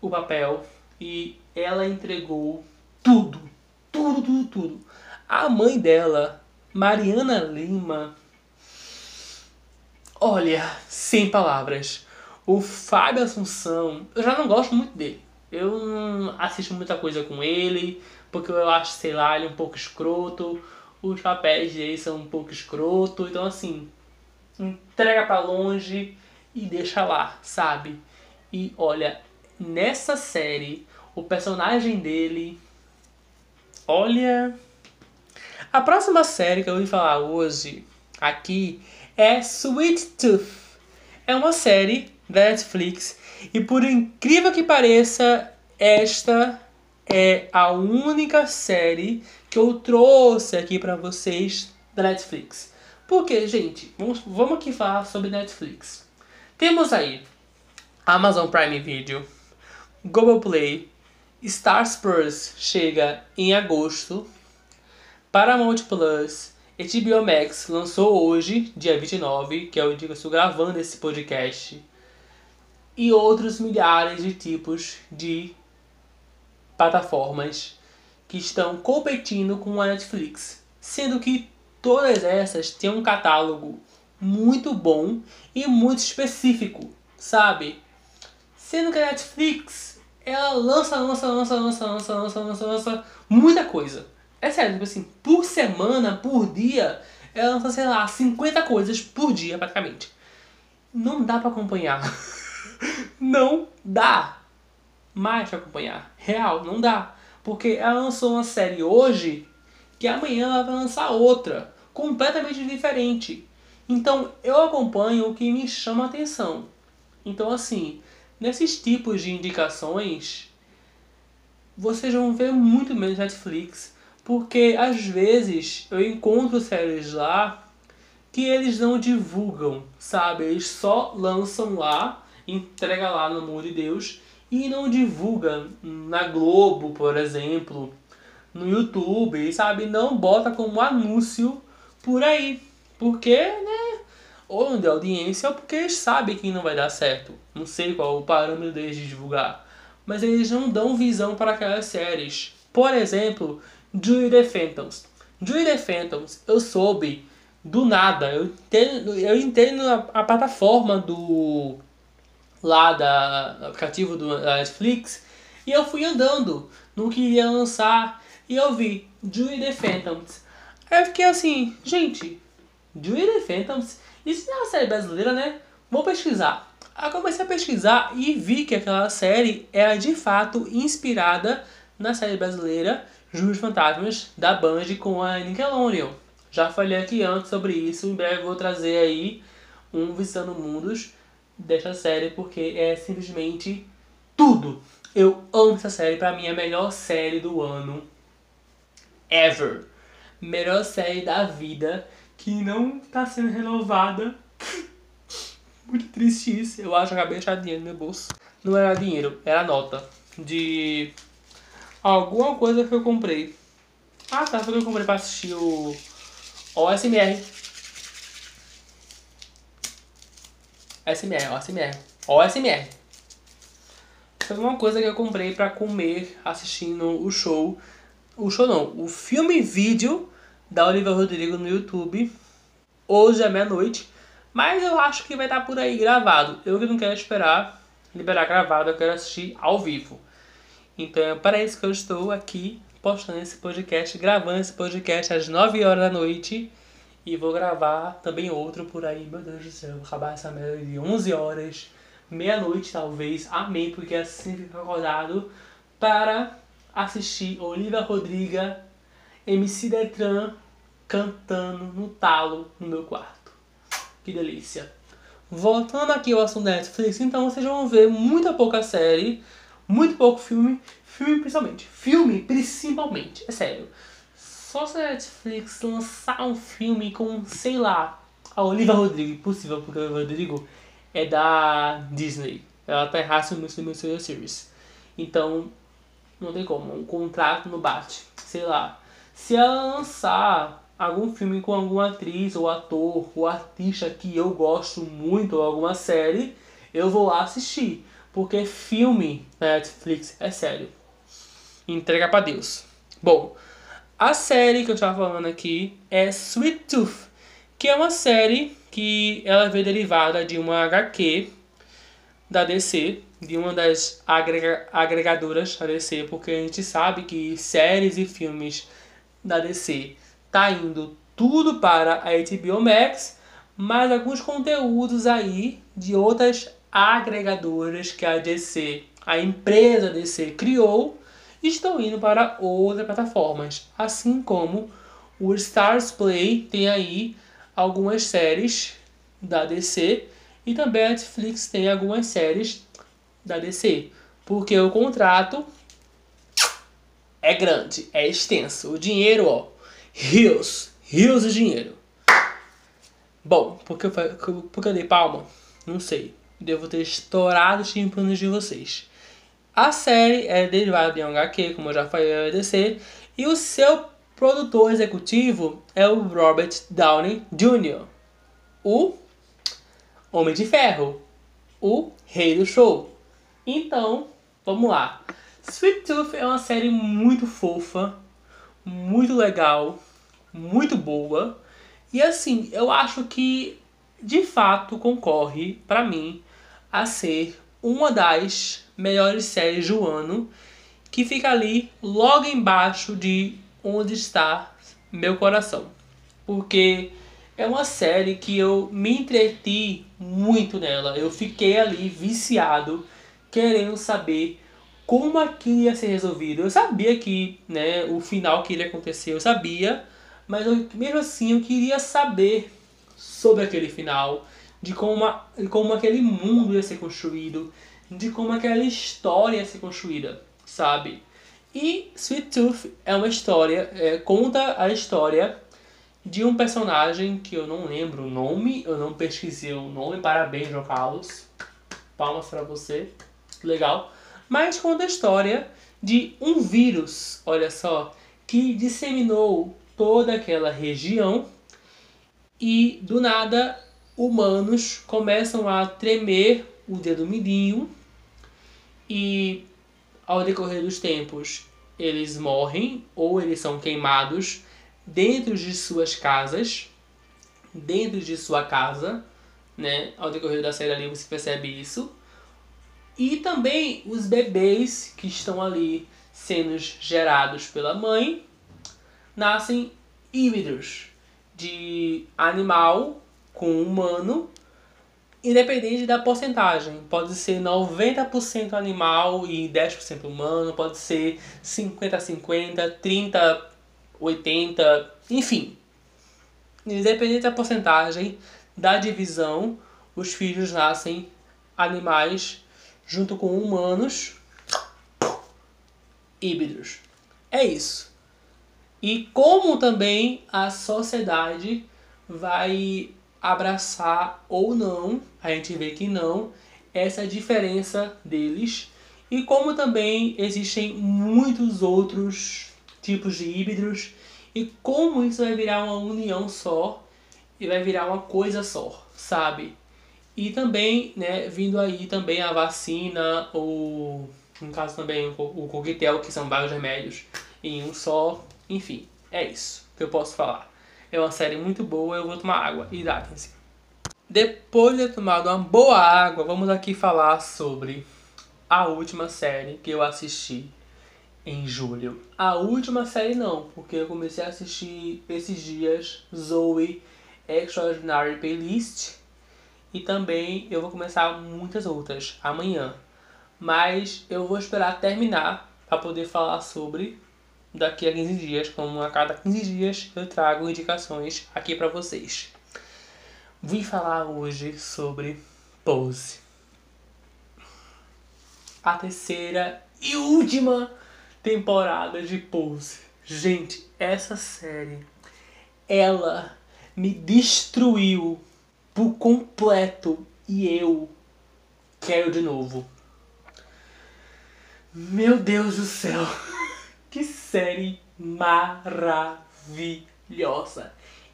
o papel e ela entregou tudo, tudo, tudo, tudo. A mãe dela, Mariana Lima, olha, sem palavras. O Fábio Assunção, eu já não gosto muito dele. Eu não assisto muita coisa com ele, porque eu acho, sei lá, ele é um pouco escroto. Os papéis dele são um pouco escroto. Então, assim, entrega para longe e deixa lá, sabe? E olha, nessa série, o personagem dele. Olha. A próxima série que eu vou falar hoje aqui é Sweet Tooth. É uma série da Netflix e por incrível que pareça, esta é a única série que eu trouxe aqui para vocês da Netflix. Porque, gente, vamos, vamos aqui falar sobre Netflix. Temos aí Amazon Prime Video, Google Play, Star Spurs chega em agosto, Paramount Plus, HBO Max lançou hoje, dia 29, que é o dia que eu estou gravando esse podcast, e outros milhares de tipos de plataformas que estão competindo com a Netflix, sendo que todas essas têm um catálogo muito bom e muito específico, sabe? Sendo que a Netflix ela lança, lança, lança, lança, lança, lança, lança, lança muita coisa. É sério, tipo assim, por semana, por dia, ela lança, sei lá, 50 coisas por dia praticamente. Não dá para acompanhar. não dá mais pra acompanhar. Real, não dá. Porque ela lançou uma série hoje que amanhã ela vai lançar outra, completamente diferente. Então eu acompanho o que me chama a atenção. Então assim, nesses tipos de indicações, vocês vão ver muito menos Netflix, porque às vezes eu encontro séries lá que eles não divulgam, sabe? Eles só lançam lá, entrega lá no mundo de Deus e não divulga na Globo, por exemplo, no YouTube, sabe? Não bota como anúncio por aí. Porque, né? Ou não deu audiência ou porque eles sabem que não vai dar certo. Não sei qual o parâmetro deles de divulgar. Mas eles não dão visão para aquelas séries. Por exemplo, Julie the Phantoms. Julie the Phantoms, eu soube do nada. Eu entendo, eu entendo a, a plataforma do lá da, do aplicativo do, da Netflix e eu fui andando no que ia lançar e eu vi Julie the Phantoms. Aí eu fiquei assim, gente, Julie the Phantoms, isso não é uma série brasileira, né? Vou pesquisar. Aí comecei a pesquisar e vi que aquela série era de fato inspirada na série brasileira Juros Fantasmas da Band com a Nickelodeon. Já falei aqui antes sobre isso, em breve vou trazer aí um Visitando Mundos dessa série porque é simplesmente tudo. Eu amo essa série, pra mim é a melhor série do ano ever. Melhor série da vida que não tá sendo renovada. Muito triste isso. Eu acho que acabei achar dinheiro no meu bolso. Não era dinheiro, era nota de alguma coisa que eu comprei. Ah tá, foi que eu comprei pra assistir o OSMR. SMR, OSMR. OSMR. Foi uma coisa que eu comprei para comer assistindo o show. O show não, o filme vídeo da Olivia Rodrigo no YouTube. Hoje é meia-noite. Mas eu acho que vai estar por aí gravado. Eu que não quero esperar liberar gravado, eu quero assistir ao vivo. Então é para isso que eu estou aqui postando esse podcast, gravando esse podcast às 9 horas da noite. E vou gravar também outro por aí, meu Deus do céu, acabar essa merda de 11 horas, meia-noite talvez, amém, porque assim fica acordado para assistir Olivia Rodriga, MC Detran cantando no talo no meu quarto. Que delícia. Voltando aqui ao assunto Netflix, então vocês vão ver muita pouca série, muito pouco filme, filme principalmente. Filme principalmente, é sério. Só se a Netflix lançar um filme com, sei lá, a Olivia Rodrigo, impossível, porque a Olivia Rodrigo é da Disney. Ela tá errada no Muslim Series. Então, não tem como. Um contrato no bate. Sei lá. Se ela lançar algum filme com alguma atriz ou ator ou artista que eu gosto muito ou alguma série, eu vou lá assistir. Porque filme na Netflix é sério. Entrega para Deus. Bom, a série que eu estava falando aqui é Sweet Tooth, que é uma série que ela veio derivada de uma HQ da DC, de uma das agrega agregadoras da DC, porque a gente sabe que séries e filmes da DC tá indo tudo para a HBO Max, mais alguns conteúdos aí de outras agregadoras que a DC, a empresa DC criou, estão indo para outras plataformas, assim como o Stars Play tem aí algumas séries da DC e também a Netflix tem algumas séries da DC, porque o contrato é grande, é extenso. O dinheiro, ó, rios, rios de dinheiro. Bom, porque eu, porque eu dei palma? Não sei. Devo ter estourado os tímpanos de vocês. A série é derivada de um HQ, como eu já falei, é DC, e o seu produtor executivo é o Robert Downey Jr., o Homem de Ferro, o rei do show. Então, vamos lá. Sweet Tooth é uma série muito fofa, muito legal, muito boa. E assim, eu acho que de fato concorre para mim a ser uma das melhores séries do ano, que fica ali logo embaixo de onde está meu coração. Porque é uma série que eu me entreti muito nela. Eu fiquei ali viciado, querendo saber como aquilo ia ser resolvido. Eu sabia que né, o final que iria acontecer, eu sabia, mas eu, mesmo assim eu queria saber sobre aquele final, de como, de como aquele mundo ia ser construído, de como aquela história ia ser construída, sabe? E Sweet Tooth é uma história, é, conta a história de um personagem que eu não lembro o nome, eu não pesquisei o nome, parabéns, João Carlos. Palmas para você, legal mas conta a história de um vírus, olha só, que disseminou toda aquela região e do nada humanos começam a tremer o dedo mindinho e ao decorrer dos tempos eles morrem ou eles são queimados dentro de suas casas, dentro de sua casa, né? Ao decorrer da série ali você percebe isso. E também os bebês que estão ali sendo gerados pela mãe nascem híbridos de animal com humano, independente da porcentagem. Pode ser 90% animal e 10% humano, pode ser 50-50, 30-80, enfim. Independente da porcentagem da divisão, os filhos nascem animais junto com humanos híbridos. É isso. E como também a sociedade vai abraçar ou não, a gente vê que não, essa diferença deles. E como também existem muitos outros tipos de híbridos e como isso vai virar uma união só e vai virar uma coisa só, sabe? E também, né, vindo aí também a vacina, ou no caso também o coquetel, que são vários remédios em um só. Enfim, é isso que eu posso falar. É uma série muito boa, eu vou tomar água. Hidratem-se. Depois de ter tomado uma boa água, vamos aqui falar sobre a última série que eu assisti em julho. A última série não, porque eu comecei a assistir esses dias Zoe Extraordinary Playlist e também eu vou começar muitas outras amanhã. Mas eu vou esperar terminar para poder falar sobre daqui a 15 dias, como a cada 15 dias eu trago indicações aqui para vocês. Vim falar hoje sobre Pose. A terceira e última temporada de Pose. Gente, essa série ela me destruiu por completo e eu quero de novo. Meu Deus do céu, que série maravilhosa!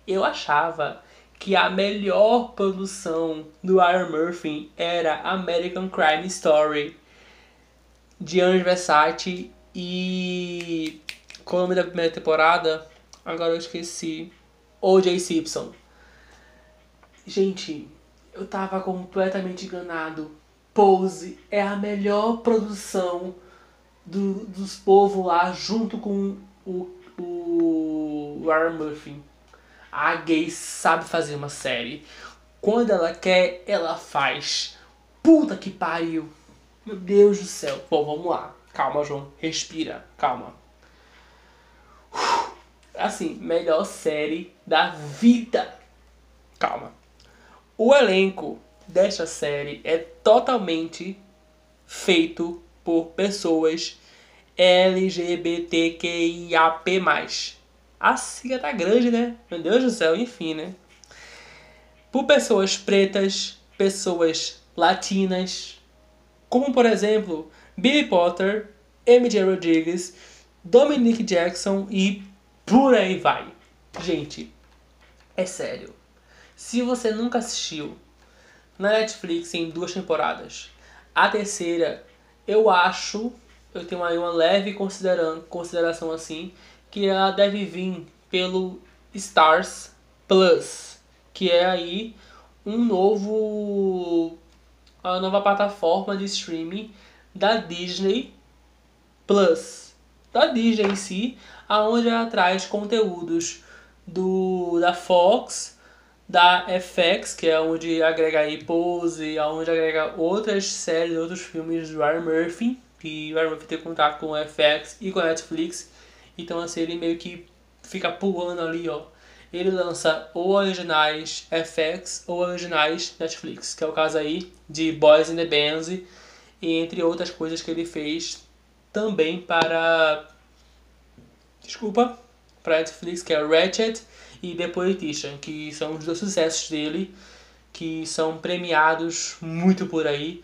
Eu achava que a melhor produção do Iron Murphy era American Crime Story de Ange Versace e qual o nome da primeira temporada? Agora eu esqueci. O.J. Simpson. Gente, eu tava completamente enganado. Pose é a melhor produção do, dos povos lá, junto com o, o Warren Murphy. A gay sabe fazer uma série Quando ela quer, ela faz. Puta que pariu. Meu Deus do céu. Bom, vamos lá. Calma, João. Respira. Calma. Assim, melhor série da vida. Calma. O elenco desta série é totalmente feito por pessoas LGBTQIAP+. A sigla tá grande, né? Meu Deus do céu, enfim, né? Por pessoas pretas, pessoas latinas, como por exemplo Billy Potter, MJ Rodrigues, Dominic Jackson e por aí vai. Gente, é sério. Se você nunca assistiu na Netflix em duas temporadas, a terceira, eu acho, eu tenho aí uma leve consideração assim, que ela deve vir pelo Stars Plus, que é aí um novo a nova plataforma de streaming da Disney Plus, da Disney em si, aonde ela traz conteúdos do da Fox, da FX, que é onde agrega aí Pose, aonde agrega outras séries, outros filmes do Ryan Murphy, que o Ryan Murphy tem contato com o FX e com a Netflix, então assim ele meio que fica pulando ali, ó. Ele lança ou originais FX ou originais Netflix, que é o caso aí de Boys in the Bands e entre outras coisas que ele fez também para desculpa, para Netflix, que é Ratchet e The Politician, que são os dois sucessos dele, que são premiados muito por aí,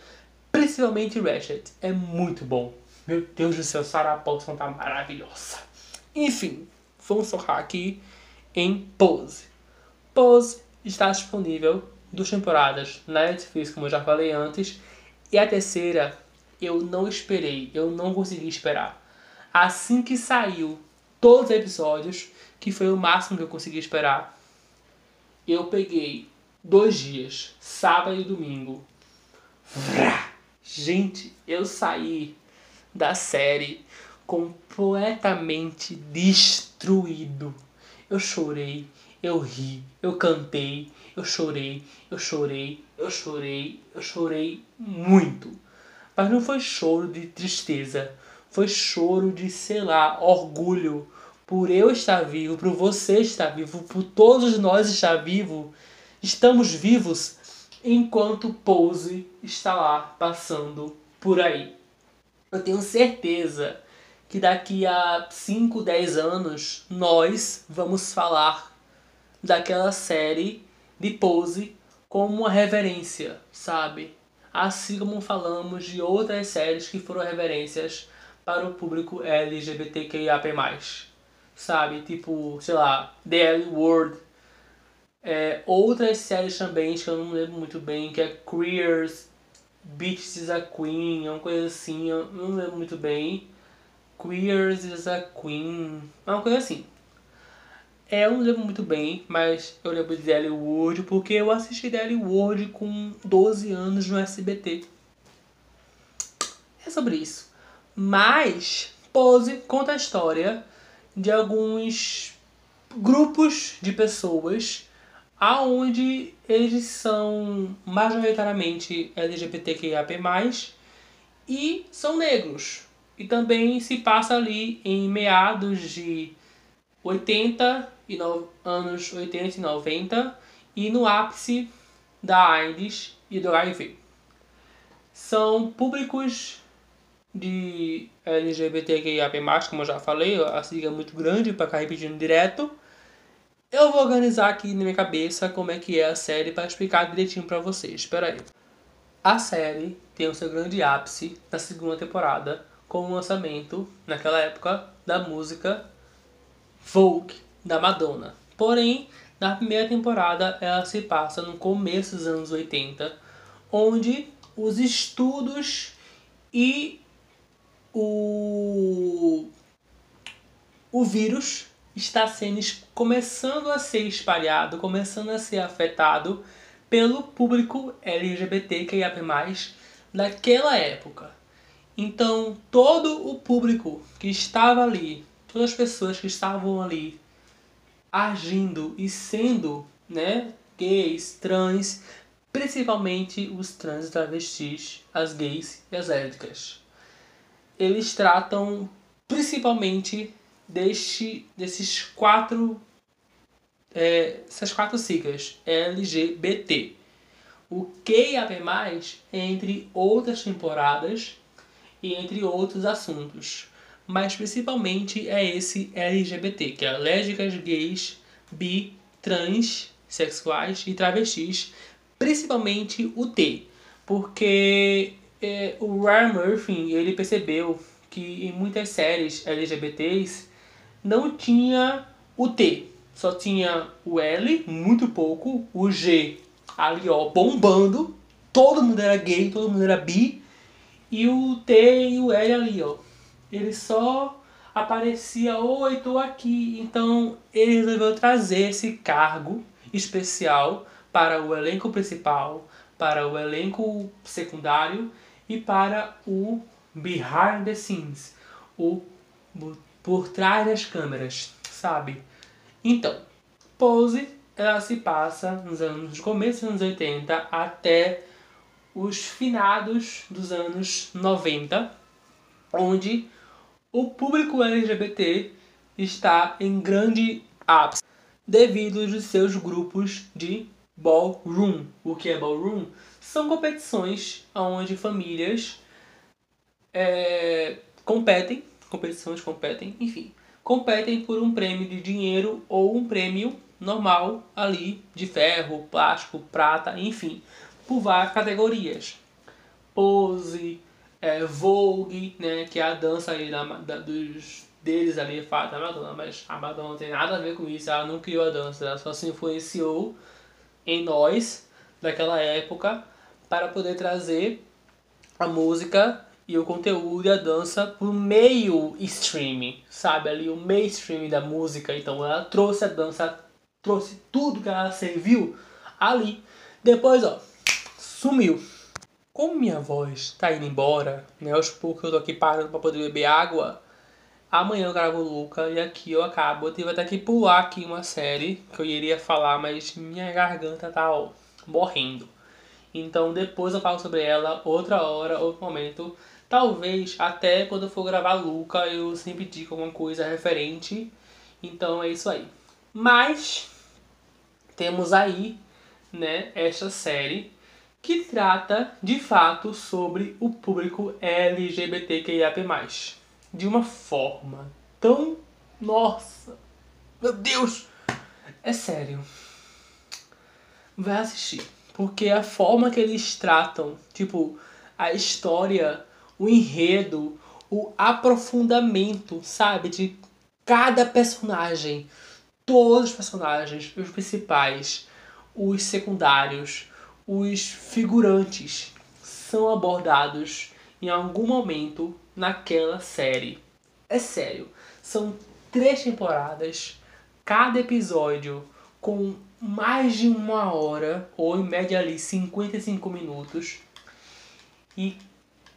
principalmente Ratchet, é muito bom. Meu Deus do céu, Sarah Paulson tá maravilhosa. Enfim, vamos focar aqui em Pose. Pose está disponível duas temporadas na Netflix, como eu já falei antes, e a terceira eu não esperei, eu não consegui esperar. Assim que saiu todos os episódios, que foi o máximo que eu consegui esperar, eu peguei dois dias, sábado e domingo. Gente, eu saí da série completamente destruído. Eu chorei, eu ri, eu cantei, eu chorei, eu chorei, eu chorei, eu chorei muito. Mas não foi choro de tristeza, foi choro de, sei lá, orgulho por eu estar vivo, por você estar vivo, por todos nós estar vivo. Estamos vivos enquanto Pose está lá passando por aí. Eu tenho certeza que daqui a 5, 10 anos nós vamos falar daquela série de Pose como uma reverência, sabe? Assim como falamos de outras séries que foram reverências para o público LGBTQIAP+. Sabe? Tipo, sei lá, The L World. É, outras séries também que eu não lembro muito bem, que é Queers, Bitches is a Queen, uma coisa assim, eu não lembro muito bem. Queers is a Queen, uma coisa assim. É, eu não lembro muito bem, mas eu lembro de Daily World porque eu assisti Daily World com 12 anos no SBT. É sobre isso. Mas Pose conta a história de alguns grupos de pessoas aonde eles são majoritariamente LGBTQIAP+, e são negros. E também se passa ali em meados de 80 e no, anos 80 e 90 e no ápice da AIDS e do HIV. São públicos de LGBTQIAP+, como eu já falei, a sigla é muito grande para ficar repetindo direto. Eu vou organizar aqui na minha cabeça como é que é a série para explicar direitinho para vocês. Espera aí. A série tem o seu grande ápice na segunda temporada com o lançamento, naquela época, da música Vogue, da Madonna. Porém, na primeira temporada ela se passa no começo dos anos 80, onde os estudos e o, o vírus está sendo começando a ser espalhado, começando a ser afetado pelo público LGBTQIA+, daquela época. Então, todo o público que estava ali, todas as pessoas que estavam ali agindo e sendo, né, gays, trans, principalmente os trans travestis, as gays e as lésbicas. Eles tratam principalmente deste, desses quatro é, essas quatro siglas LGBT. O QIAP+, entre outras temporadas e entre outros assuntos. Mas principalmente é esse LGBT, que é lésbicas, gays, bi, trans, sexuais e travestis, principalmente o T. Porque é, o Ryan Murphy ele percebeu que em muitas séries LGBTs não tinha o T, só tinha o L, muito pouco, o G ali ó, bombando, todo mundo era gay, todo mundo era bi, e o T e o L ali ó, ele só aparecia, oi, tô aqui. Então ele resolveu trazer esse cargo especial para o elenco principal, para o elenco secundário e para o behind the scenes, o por trás das câmeras, sabe? Então, Pose ela se passa nos anos começo dos anos 80 até os finados dos anos 90, onde o público LGBT está em grande ápice devido aos seus grupos de ballroom. O que é ballroom? São competições onde famílias é, competem, competições competem, enfim, competem por um prêmio de dinheiro ou um prêmio normal ali de ferro, plástico, prata, enfim, por várias categorias. Pose, é, Vogue, né, que é a dança aí da, da, dos deles ali, da Madonna, mas a Madonna não tem nada a ver com isso, ela não criou a dança, ela só se influenciou em nós daquela época para poder trazer a música e o conteúdo e a dança pro meio streaming, sabe? Ali o mainstream da música. Então ela trouxe a dança, trouxe tudo que ela serviu ali. Depois, ó, sumiu. Como minha voz tá indo embora, né? Aos poucos eu tô aqui parando pra poder beber água. Amanhã eu gravo o Luca e aqui eu acabo. Eu tive até que pular aqui uma série que eu iria falar, mas minha garganta tá ó, morrendo. Então depois eu falo sobre ela outra hora, outro momento. Talvez até quando eu for gravar Luca eu sempre digo alguma coisa referente. Então é isso aí. Mas temos aí, né, esta série que trata de fato sobre o público LGBTQIAP+. De uma forma tão nossa. Meu Deus. É sério. Vai assistir, porque a forma que eles tratam, tipo, a história o enredo, o aprofundamento, sabe, de cada personagem. Todos os personagens, os principais, os secundários, os figurantes são abordados em algum momento naquela série. É sério, são três temporadas, cada episódio com mais de uma hora, ou em média ali 55 minutos. E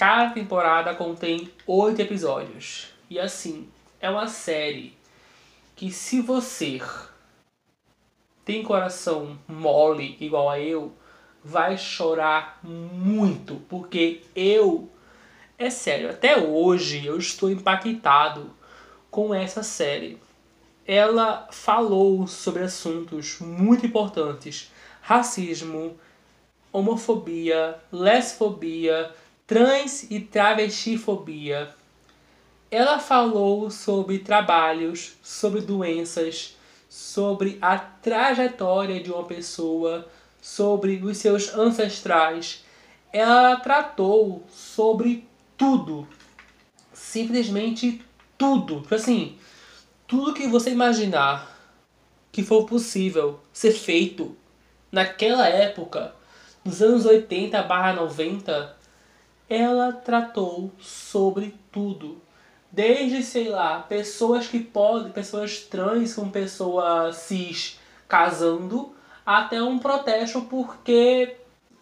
Cada temporada contém oito episódios. E assim, é uma série que se você tem coração mole igual a eu, vai chorar muito, porque eu é sério, até hoje eu estou impactado com essa série. Ela falou sobre assuntos muito importantes: racismo, homofobia, lesfobia, trans e travestifobia. Ela falou sobre trabalhos, sobre doenças, sobre a trajetória de uma pessoa, sobre os seus ancestrais. Ela tratou sobre tudo. Simplesmente tudo. Tipo assim, tudo que você imaginar que for possível ser feito naquela época, nos anos 80 barra 90, ela tratou sobre tudo. Desde, sei lá, pessoas que podem, pessoas trans com pessoas cis casando, até um protesto porque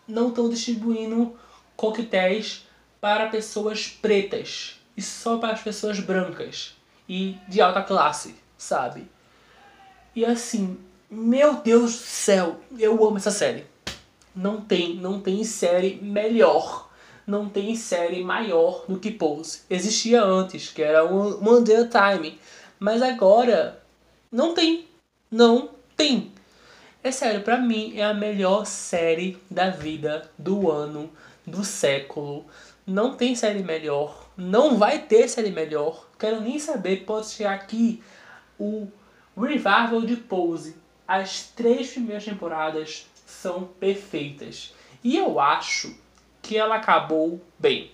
não estão distribuindo coquetéis para pessoas pretas e só para as pessoas brancas e de alta classe, sabe? E assim, Meu Deus do céu, eu amo essa série. Não tem, não tem série melhor. Não tem série maior do que Pose. Existia antes, que era One Day Time. Mas agora não tem. Não tem. É sério, pra mim é a melhor série da vida, do ano, do século. Não tem série melhor. Não vai ter série melhor. Quero nem saber. Pode chegar aqui o Revival de Pose. As três primeiras temporadas são perfeitas. E eu acho que ela acabou bem.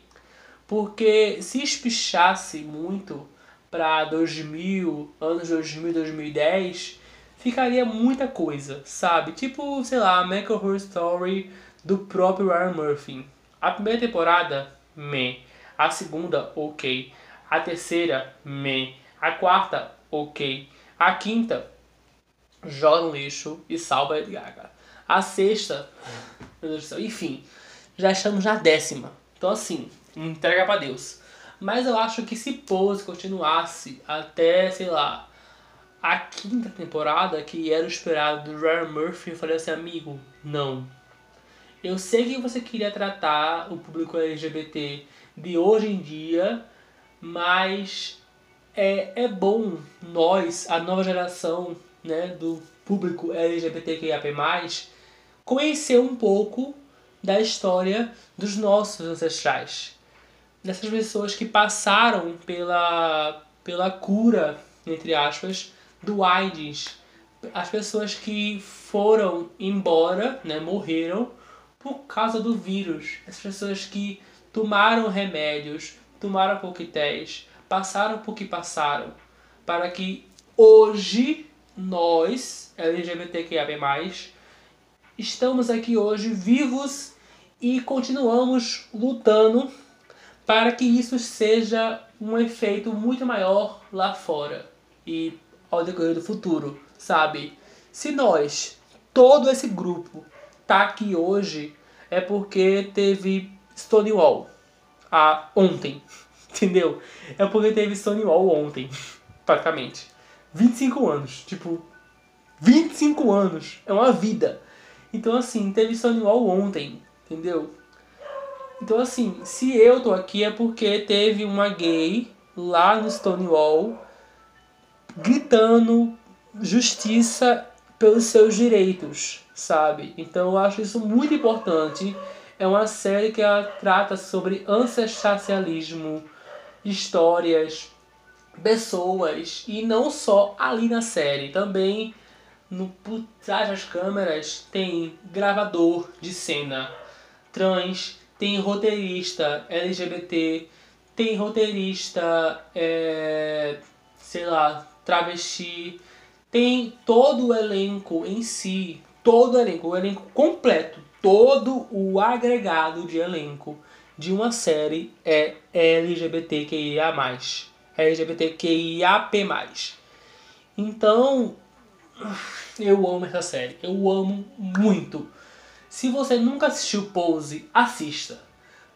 Porque se espichasse muito para 2000, anos 2000, 2010, ficaria muita coisa, sabe? Tipo, sei lá, American Horror Story do próprio Ryan Murphy. A primeira temporada, me. A segunda, ok. A terceira, me. A quarta, ok. A quinta, joga no lixo e salva Lady Gaga. A sexta, meu Deus do céu, enfim, já estamos na décima. Então assim, entrega para Deus. Mas eu acho que se Pose continuasse até, sei lá, a quinta temporada, que era o esperado do Ryan Murphy, eu falei assim, amigo, não. Eu sei que você queria tratar o público LGBT de hoje em dia, mas é, é bom nós, a nova geração né, do público LGBTQIAP+, conhecer um pouco da história dos nossos ancestrais. Dessas pessoas que passaram pela, pela cura, entre aspas, do AIDS. As pessoas que foram embora, né, morreram por causa do vírus. As pessoas que tomaram remédios, tomaram coquetéis, passaram por que passaram, para que hoje nós, LGBTQIA+, estamos aqui hoje vivos e continuamos lutando para que isso seja um efeito muito maior lá fora e ao decorrer do futuro, sabe? Se nós, todo esse grupo, tá aqui hoje, é porque teve Stonewall a, ontem, entendeu? É porque teve Stonewall ontem, praticamente. 25 anos, tipo, 25 anos, é uma vida. Então assim, teve Stonewall ontem, entendeu? Então assim, se eu tô aqui é porque teve uma gay lá no Stonewall gritando justiça pelos seus direitos, sabe? Então eu acho isso muito importante. É uma série que ela trata sobre ancestralismo, histórias, pessoas e não só ali na série, também no por trás das câmeras tem gravador de cena trans, tem roteirista LGBT, tem roteirista, é, sei lá, travesti, tem todo o elenco em si, todo o elenco, o elenco completo, todo o agregado de elenco de uma série é LGBTQIA+, LGBTQIAP+. Então, eu amo essa série, eu amo muito. Se você nunca assistiu Pose, assista.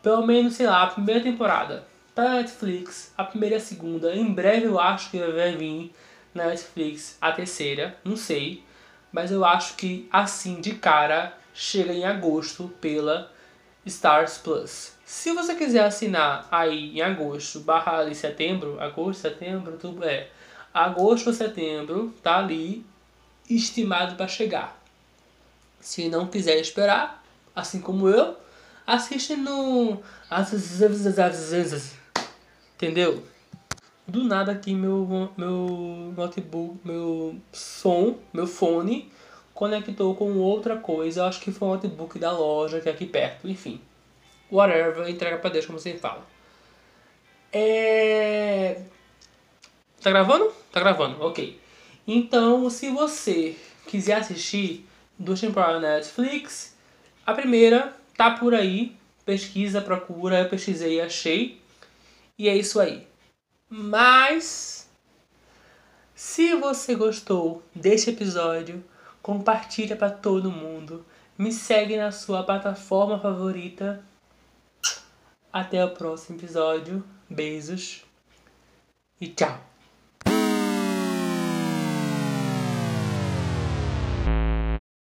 Pelo menos, sei lá, a primeira temporada tá na Netflix, a primeira e a segunda. Em breve eu acho que vai vir na Netflix a terceira, não sei. Mas eu acho que assim de cara chega em agosto pela Stars Plus. Se você quiser assinar aí em agosto barra ali setembro, agosto, setembro, tudo é. Agosto ou setembro tá ali estimado para chegar. Se não quiser esperar, assim como eu, assiste no Entendeu? Do nada aqui meu, meu notebook, meu som, meu fone conectou com outra coisa. Acho que foi um notebook da loja que é aqui perto. Enfim. Whatever, entrega pra Deus, como você fala. É... Tá gravando? Tá gravando, ok. Então, se você quiser assistir duas temporadas na Netflix, a primeira tá por aí. Pesquisa, procura, eu pesquisei e achei. E é isso aí. Mas se você gostou deste episódio, compartilha para todo mundo. Me segue na sua plataforma favorita. Até o próximo episódio. Beijos e tchau.